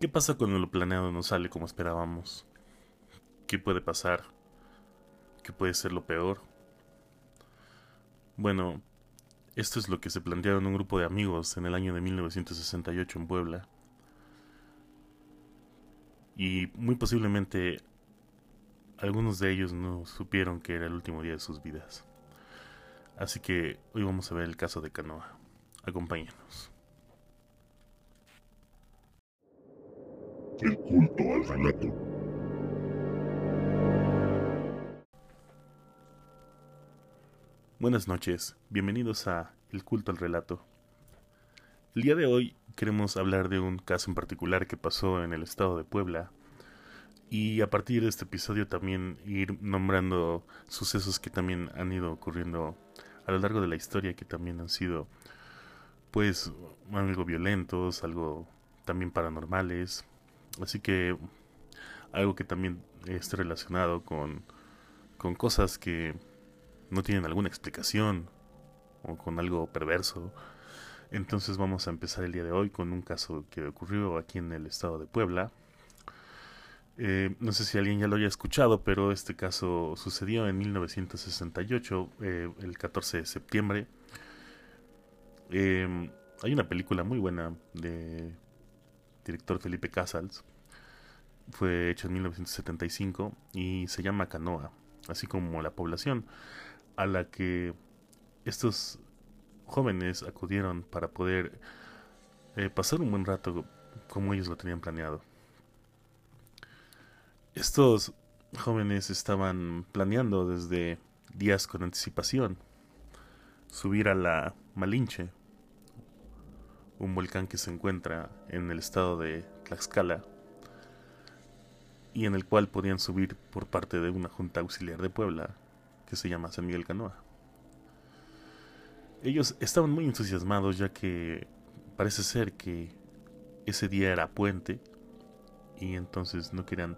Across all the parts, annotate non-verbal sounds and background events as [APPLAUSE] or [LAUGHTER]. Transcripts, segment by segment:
¿Qué pasa cuando lo planeado no sale como esperábamos? ¿Qué puede pasar? ¿Qué puede ser lo peor? Bueno, esto es lo que se plantearon un grupo de amigos en el año de 1968 en Puebla. Y muy posiblemente algunos de ellos no supieron que era el último día de sus vidas. Así que hoy vamos a ver el caso de Canoa. Acompáñenos. El culto al relato. Buenas noches, bienvenidos a El culto al relato. El día de hoy queremos hablar de un caso en particular que pasó en el estado de Puebla y a partir de este episodio también ir nombrando sucesos que también han ido ocurriendo a lo largo de la historia que también han sido pues algo violentos, algo también paranormales, Así que algo que también esté relacionado con, con cosas que no tienen alguna explicación o con algo perverso. Entonces vamos a empezar el día de hoy con un caso que ocurrió aquí en el estado de Puebla. Eh, no sé si alguien ya lo haya escuchado, pero este caso sucedió en 1968, eh, el 14 de septiembre. Eh, hay una película muy buena de director Felipe Casals. Fue hecho en 1975 y se llama Canoa, así como la población a la que estos jóvenes acudieron para poder eh, pasar un buen rato como ellos lo tenían planeado. Estos jóvenes estaban planeando desde días con anticipación subir a la Malinche, un volcán que se encuentra en el estado de Tlaxcala y en el cual podían subir por parte de una junta auxiliar de Puebla que se llama San Miguel Canoa. Ellos estaban muy entusiasmados ya que parece ser que ese día era puente y entonces no querían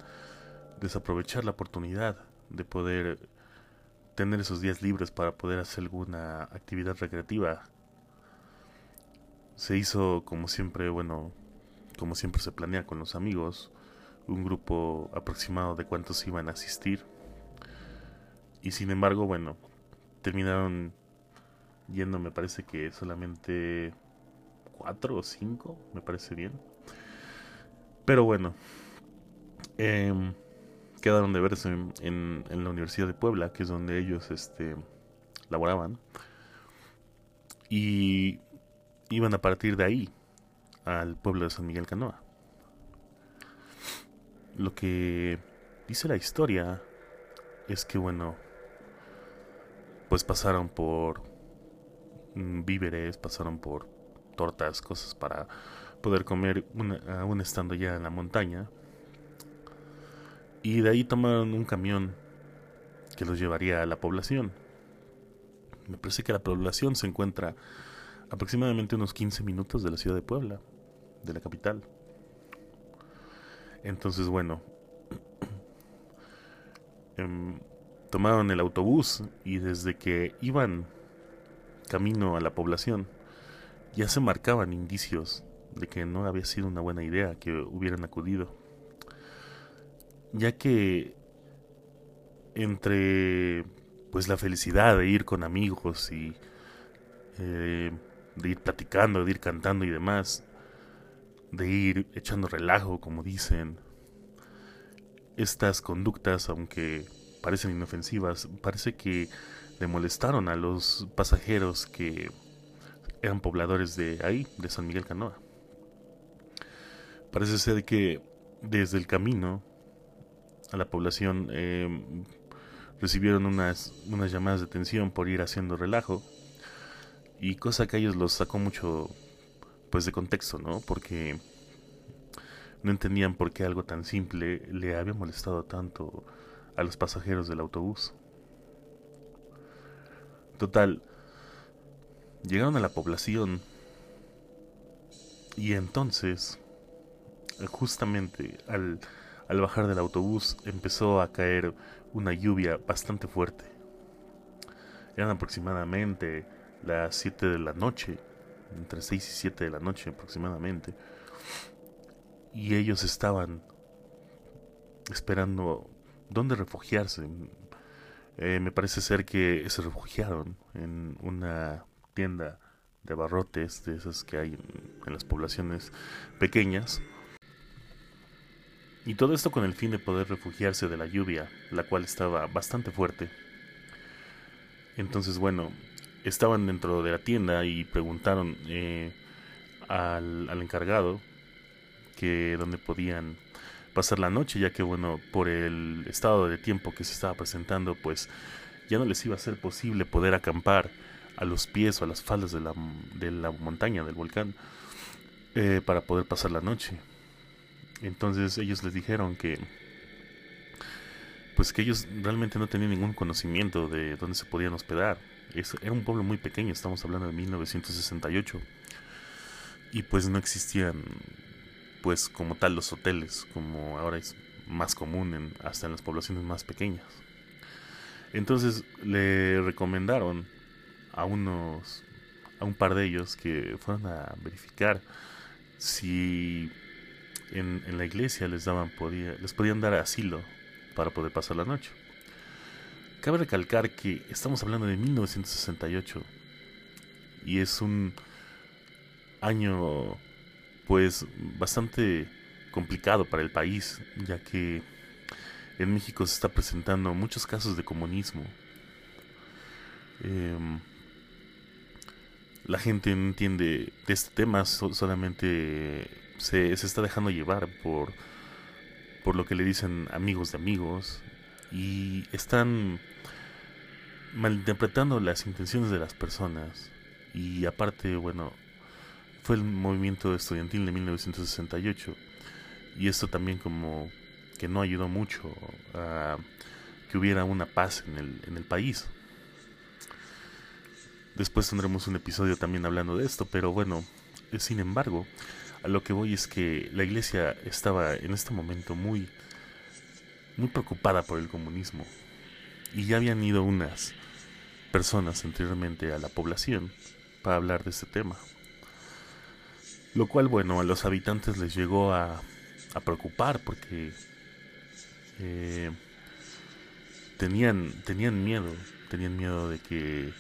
desaprovechar la oportunidad de poder tener esos días libres para poder hacer alguna actividad recreativa se hizo como siempre, bueno, como siempre se planea con los amigos, un grupo aproximado de cuántos iban a asistir. Y sin embargo, bueno, terminaron yendo, me parece que solamente cuatro o cinco, me parece bien. Pero bueno, em, quedaron de verse en, en, la Universidad de Puebla, que es donde ellos este, laboraban. Y iban a partir de ahí al pueblo de San Miguel Canoa. Lo que dice la historia es que, bueno, pues pasaron por mm, víveres, pasaron por tortas, cosas para poder comer aún estando ya en la montaña. Y de ahí tomaron un camión que los llevaría a la población. Me parece que la población se encuentra aproximadamente unos 15 minutos de la ciudad de Puebla, de la capital. Entonces, bueno, [CLEARS THROAT] em, tomaron el autobús y desde que iban camino a la población, ya se marcaban indicios de que no había sido una buena idea que hubieran acudido. Ya que entre pues la felicidad de ir con amigos y eh, de ir platicando, de ir cantando y demás, de ir echando relajo, como dicen. Estas conductas, aunque parecen inofensivas, parece que le molestaron a los pasajeros que eran pobladores de ahí, de San Miguel Canoa. Parece ser que desde el camino a la población eh, recibieron unas, unas llamadas de atención por ir haciendo relajo y cosa que a ellos los sacó mucho pues de contexto, ¿no? Porque no entendían por qué algo tan simple le había molestado tanto a los pasajeros del autobús. Total, llegaron a la población y entonces, justamente al, al bajar del autobús, empezó a caer una lluvia bastante fuerte. Eran aproximadamente las 7 de la noche, entre 6 y 7 de la noche aproximadamente. y ellos estaban esperando dónde refugiarse. Eh, me parece ser que se refugiaron en una tienda de abarrotes, de esas que hay en, las poblaciones pequeñas. Y todo esto con el fin de poder refugiarse de la lluvia, la cual estaba bastante fuerte. Entonces, bueno, estaban dentro de la tienda y preguntaron eh, al, al, encargado que dónde podían pasar la noche, ya que, bueno, por el estado de tiempo que se estaba presentando, pues ya no les iba a ser posible poder acampar a los pies o a las faldas de la, de la montaña, del volcán, eh, para poder pasar la noche. Entonces ellos les dijeron que pues que ellos realmente no tenían ningún conocimiento de dónde se podían hospedar. Era un pueblo muy pequeño, estamos hablando de 1968. Y pues no existían pues como tal los hoteles, como ahora es más común en, hasta en las poblaciones más pequeñas. Entonces le recomendaron a unos a un par de ellos que fueron a verificar si en, la iglesia les daban podía, les podían dar asilo para poder pasar la noche. Cabe recalcar que estamos hablando de 1968 y es un año pues bastante complicado para el país, ya que en México se está presentando muchos casos de comunismo. Em, la gente no entiende de este tema, solamente se, se, está dejando llevar por, por lo que le dicen amigos de amigos y están malinterpretando las intenciones de las personas. Y aparte, bueno, fue el movimiento estudiantil de 1968 y esto también como que no ayudó mucho a que hubiera una paz en el, en el país. Después tendremos un episodio también hablando de esto, pero bueno, sin embargo, a lo que voy es que la iglesia estaba en este momento muy, muy preocupada por el comunismo. Y ya habían ido unas personas anteriormente a la población para hablar de este tema. Lo cual, bueno, a los habitantes les llegó a, preocupar porque eh, tenían, tenían miedo, tenían miedo de que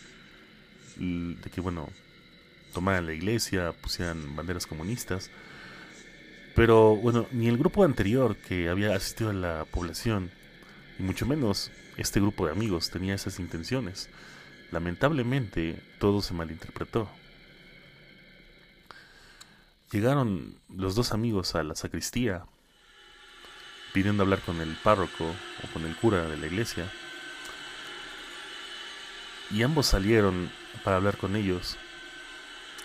de que, bueno, tomaran la iglesia, pusieran banderas comunistas. Pero bueno, ni el grupo anterior que había asistido a la población, y mucho menos este grupo de amigos, tenía esas intenciones. Lamentablemente, todo se malinterpretó. Llegaron los dos amigos a la sacristía, pidiendo hablar con el párroco o con el cura de la iglesia. Y ambos salieron para hablar con ellos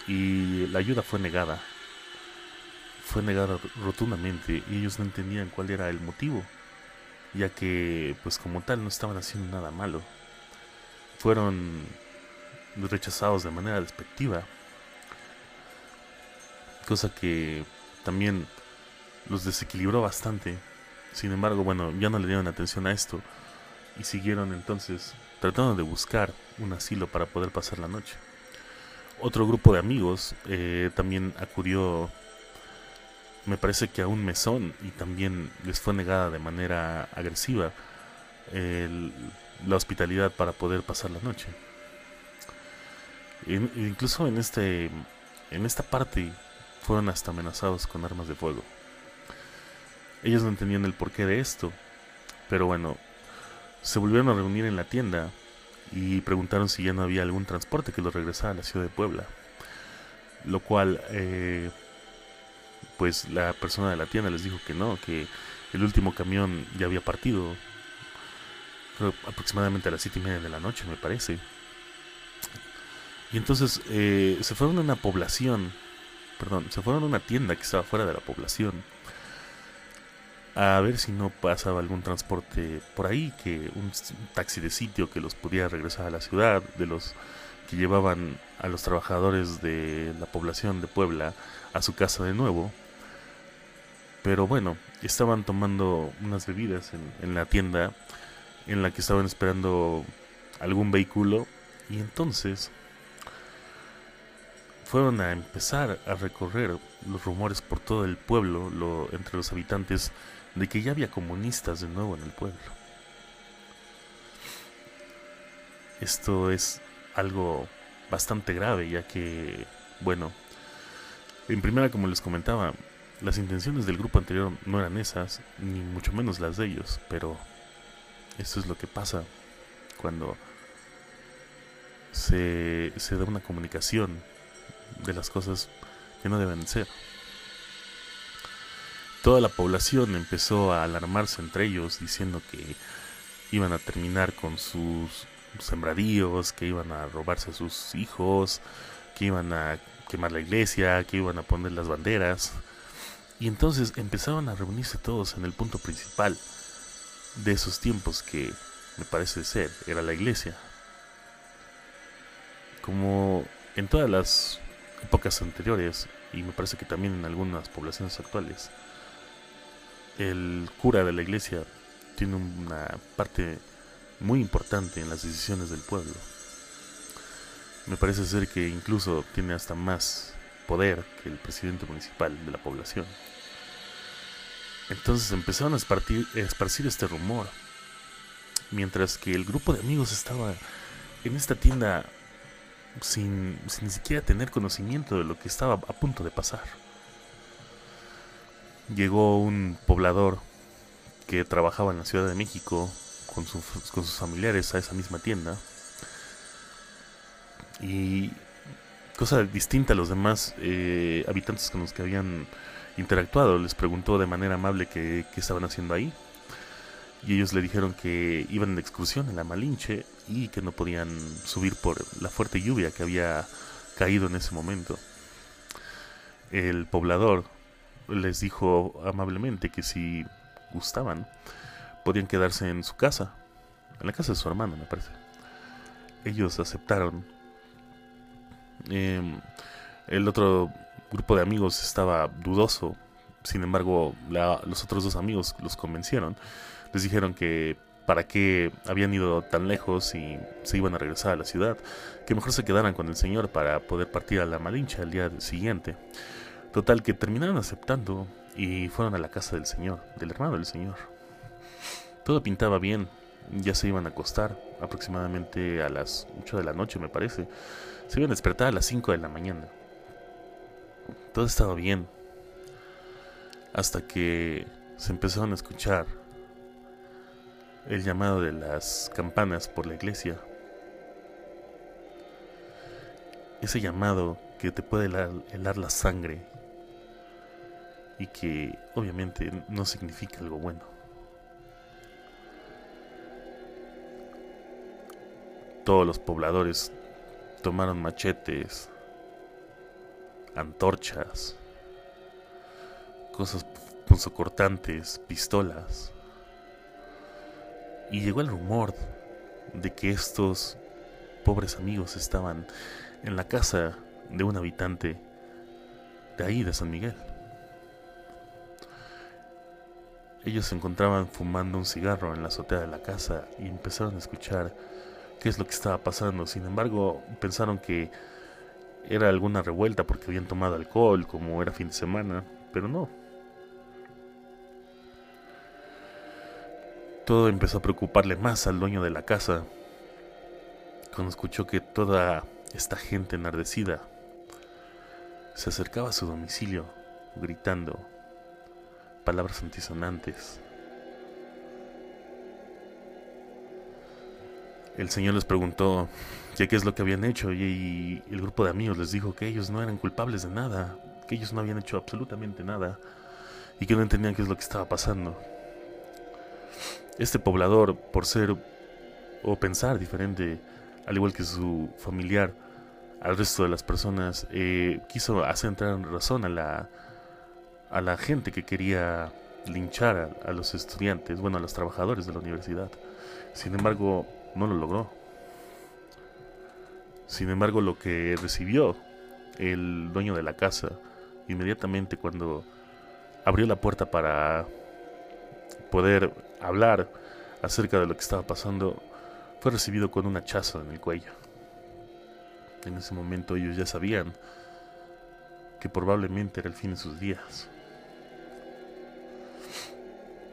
y la ayuda fue negada. Fue negada rotundamente y ellos no entendían cuál era el motivo, ya que pues como tal no estaban haciendo nada malo. Fueron rechazados de manera despectiva, cosa que también los desequilibró bastante. Sin embargo, bueno, ya no le dieron atención a esto y siguieron entonces tratando de buscar un asilo para poder pasar la noche. Otro grupo de amigos eh, también acudió, me parece que a un mesón y también les fue negada de manera agresiva la hospitalidad para poder pasar la noche. incluso en este, en esta parte fueron hasta amenazados con armas de fuego. Ellos no entendían el porqué de esto, pero bueno, se volvieron a reunir en la tienda y preguntaron si ya no había algún transporte que los regresara a la ciudad de Puebla. Lo cual, eh, pues la persona de la tienda les dijo que no, que el último camión ya había partido, aproximadamente a las siete y media de la noche, me parece. Y entonces eh, se fueron a una población, perdón, se fueron a una tienda que estaba fuera de la población a ver si no pasaba algún transporte por ahí, que un taxi de sitio que los pudiera regresar a la ciudad, de los que llevaban a los trabajadores de la población de Puebla a su casa de nuevo. Pero bueno, estaban tomando unas bebidas en, en la tienda en la que estaban esperando algún vehículo y entonces fueron a empezar a recorrer los rumores por todo el pueblo, lo, entre los habitantes, de que ya había comunistas de nuevo en el pueblo. Esto es algo bastante grave, ya que, bueno, en primera, como les comentaba, las intenciones del grupo anterior no eran esas, ni mucho menos las de ellos, pero esto es lo que pasa cuando se, se da una comunicación de las cosas que no deben ser. Toda la población empezó a alarmarse entre ellos diciendo que iban a terminar con sus sembradíos, que iban a robarse a sus hijos, que iban a quemar la iglesia, que iban a poner las banderas. Y entonces empezaron a reunirse todos en el punto principal de esos tiempos que me parece ser era la iglesia. Como en todas las épocas anteriores, y me parece que también en algunas poblaciones actuales, el cura de la iglesia tiene una parte muy importante en las decisiones del pueblo. Me parece ser que incluso tiene hasta más poder que el presidente municipal de la población. Entonces empezaron a esparcir, este rumor, mientras que el grupo de amigos estaba en esta tienda sin, sin ni siquiera tener conocimiento de lo que estaba a punto de pasar. Llegó un poblador que trabajaba en la Ciudad de México con, sus familiares a esa misma tienda. Y cosa distinta a los demás eh, habitantes con los que habían interactuado, les preguntó de manera amable qué estaban haciendo ahí. Y ellos le dijeron que iban de excursión en la Malinche y que no podían subir por la fuerte lluvia que había caído en ese momento. El poblador les dijo amablemente que si gustaban, podían quedarse en su casa, en la casa de su hermano, me parece. Ellos aceptaron. Em, el otro grupo de amigos estaba dudoso, sin embargo, los otros dos amigos los convencieron. Les dijeron que para qué habían ido tan lejos y se iban a regresar a la ciudad, que mejor se quedaran con el señor para poder partir a la Malincha el día siguiente. Total que terminaron aceptando y fueron a la casa del señor, del hermano del señor. Todo pintaba bien, ya se iban a acostar, aproximadamente a las 8 de la noche me parece. Se iban a despertar a las 5 de la mañana. Todo estaba bien. Hasta que se empezaron a escuchar el llamado de las campanas por la iglesia. Ese llamado que te puede helar, la sangre y que obviamente no significa algo bueno. Todos los pobladores tomaron machetes, antorchas, cosas punzocortantes, pistolas y llegó el rumor de que estos pobres amigos estaban en la casa de un habitante de ahí, de San Miguel. Ellos se encontraban fumando un cigarro en la azotea de la casa y empezaron a escuchar qué es lo que estaba pasando. Sin embargo, pensaron que era alguna revuelta porque habían tomado alcohol, como era fin de semana, pero no, Todo empezó a preocuparle más al dueño de la casa cuando escuchó que toda esta gente enardecida se acercaba a su domicilio gritando palabras antisonantes. El señor les preguntó qué es lo que habían hecho y el grupo de amigos les dijo que ellos no eran culpables de nada, que ellos no habían hecho absolutamente nada y que no entendían qué es lo que estaba pasando. Este poblador, por ser o pensar diferente, al igual que su familiar, al resto de las personas, eh, quiso hacer entrar en razón a la, a la gente que quería linchar a, los estudiantes, bueno, a los trabajadores de la universidad. Sin embargo, no lo logró. Sin embargo, lo que recibió el dueño de la casa inmediatamente cuando abrió la puerta para poder hablar acerca de lo que estaba pasando, fue recibido con un hachazo en el cuello. En ese momento ellos ya sabían que probablemente era el fin de sus días.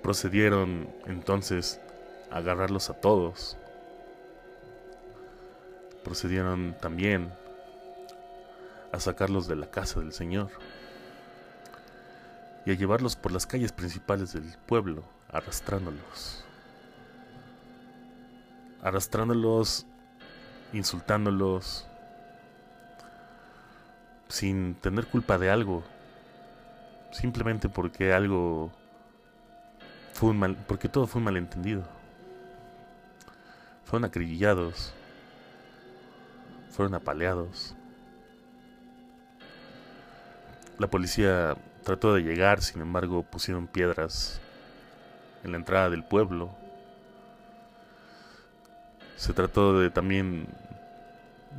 Procedieron entonces a agarrarlos a todos. Procedieron también a sacarlos de la casa del Señor y a llevarlos por las calles principales del pueblo, arrastrándolos. Arrastrándolos, insultándolos, sin tener culpa de algo, simplemente porque algo fue un mal, porque todo fue un malentendido. Fueron acribillados, fueron apaleados. La policía trató de llegar, sin embargo pusieron piedras en la entrada del pueblo. Se trató de también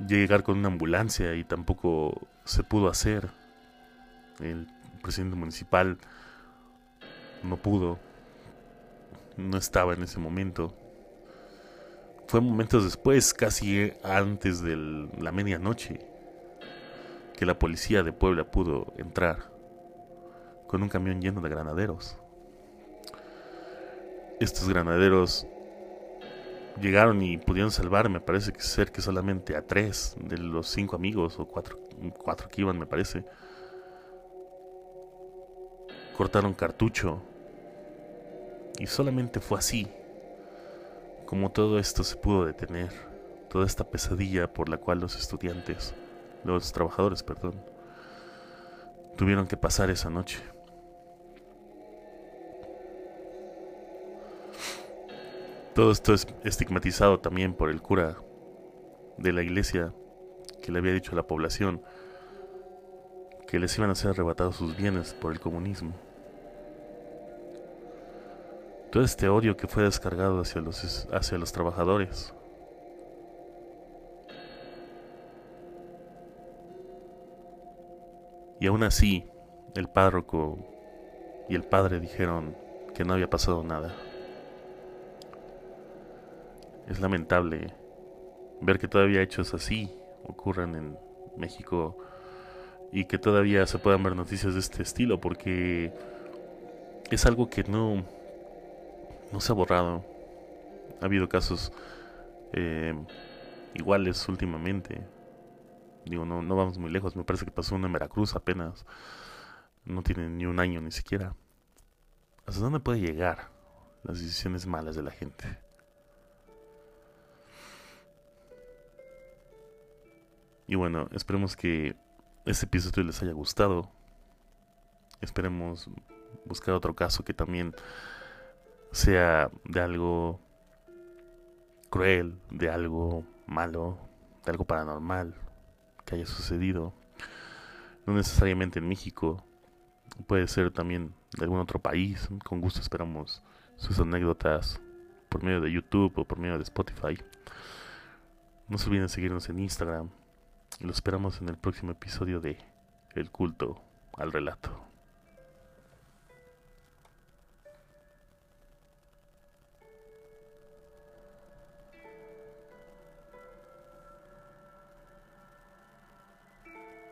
llegar con una ambulancia y tampoco se pudo hacer. El presidente municipal no pudo, no estaba en ese momento. Fue momentos después, casi antes de la medianoche, que la policía de Puebla pudo entrar con un camión lleno de granaderos. Estos granaderos llegaron y pudieron salvar, me parece que ser que solamente a tres de los cinco amigos o cuatro, cuatro que iban, me parece. Cortaron cartucho y solamente fue así como todo esto se pudo detener, toda esta pesadilla por la cual los estudiantes, los trabajadores, perdón, tuvieron que pasar esa noche. Todo esto es estigmatizado también por el cura de la iglesia que le había dicho a la población que les iban a ser arrebatados sus bienes por el comunismo. Todo este odio que fue descargado hacia los, hacia los trabajadores. Y aún así, el párroco y el padre dijeron que no había pasado nada. Es lamentable ver que todavía hechos así ocurran en México y que todavía se puedan ver noticias de este estilo porque es algo que no, no se ha borrado. Ha habido casos eh, iguales últimamente. Digo, no, vamos muy lejos. Me parece que pasó uno en Veracruz apenas. No tiene ni un año ni siquiera. ¿Hasta dónde puede llegar las decisiones malas de la gente? Y bueno, esperemos que este episodio les haya gustado. Esperemos buscar otro caso que también sea de algo cruel, de algo malo, de algo paranormal que haya sucedido. No necesariamente en México, puede ser también de algún otro país. Con gusto esperamos sus anécdotas por medio de YouTube o por medio de Spotify. No se olviden seguirnos en Instagram, lo esperamos en el próximo episodio de El culto al relato.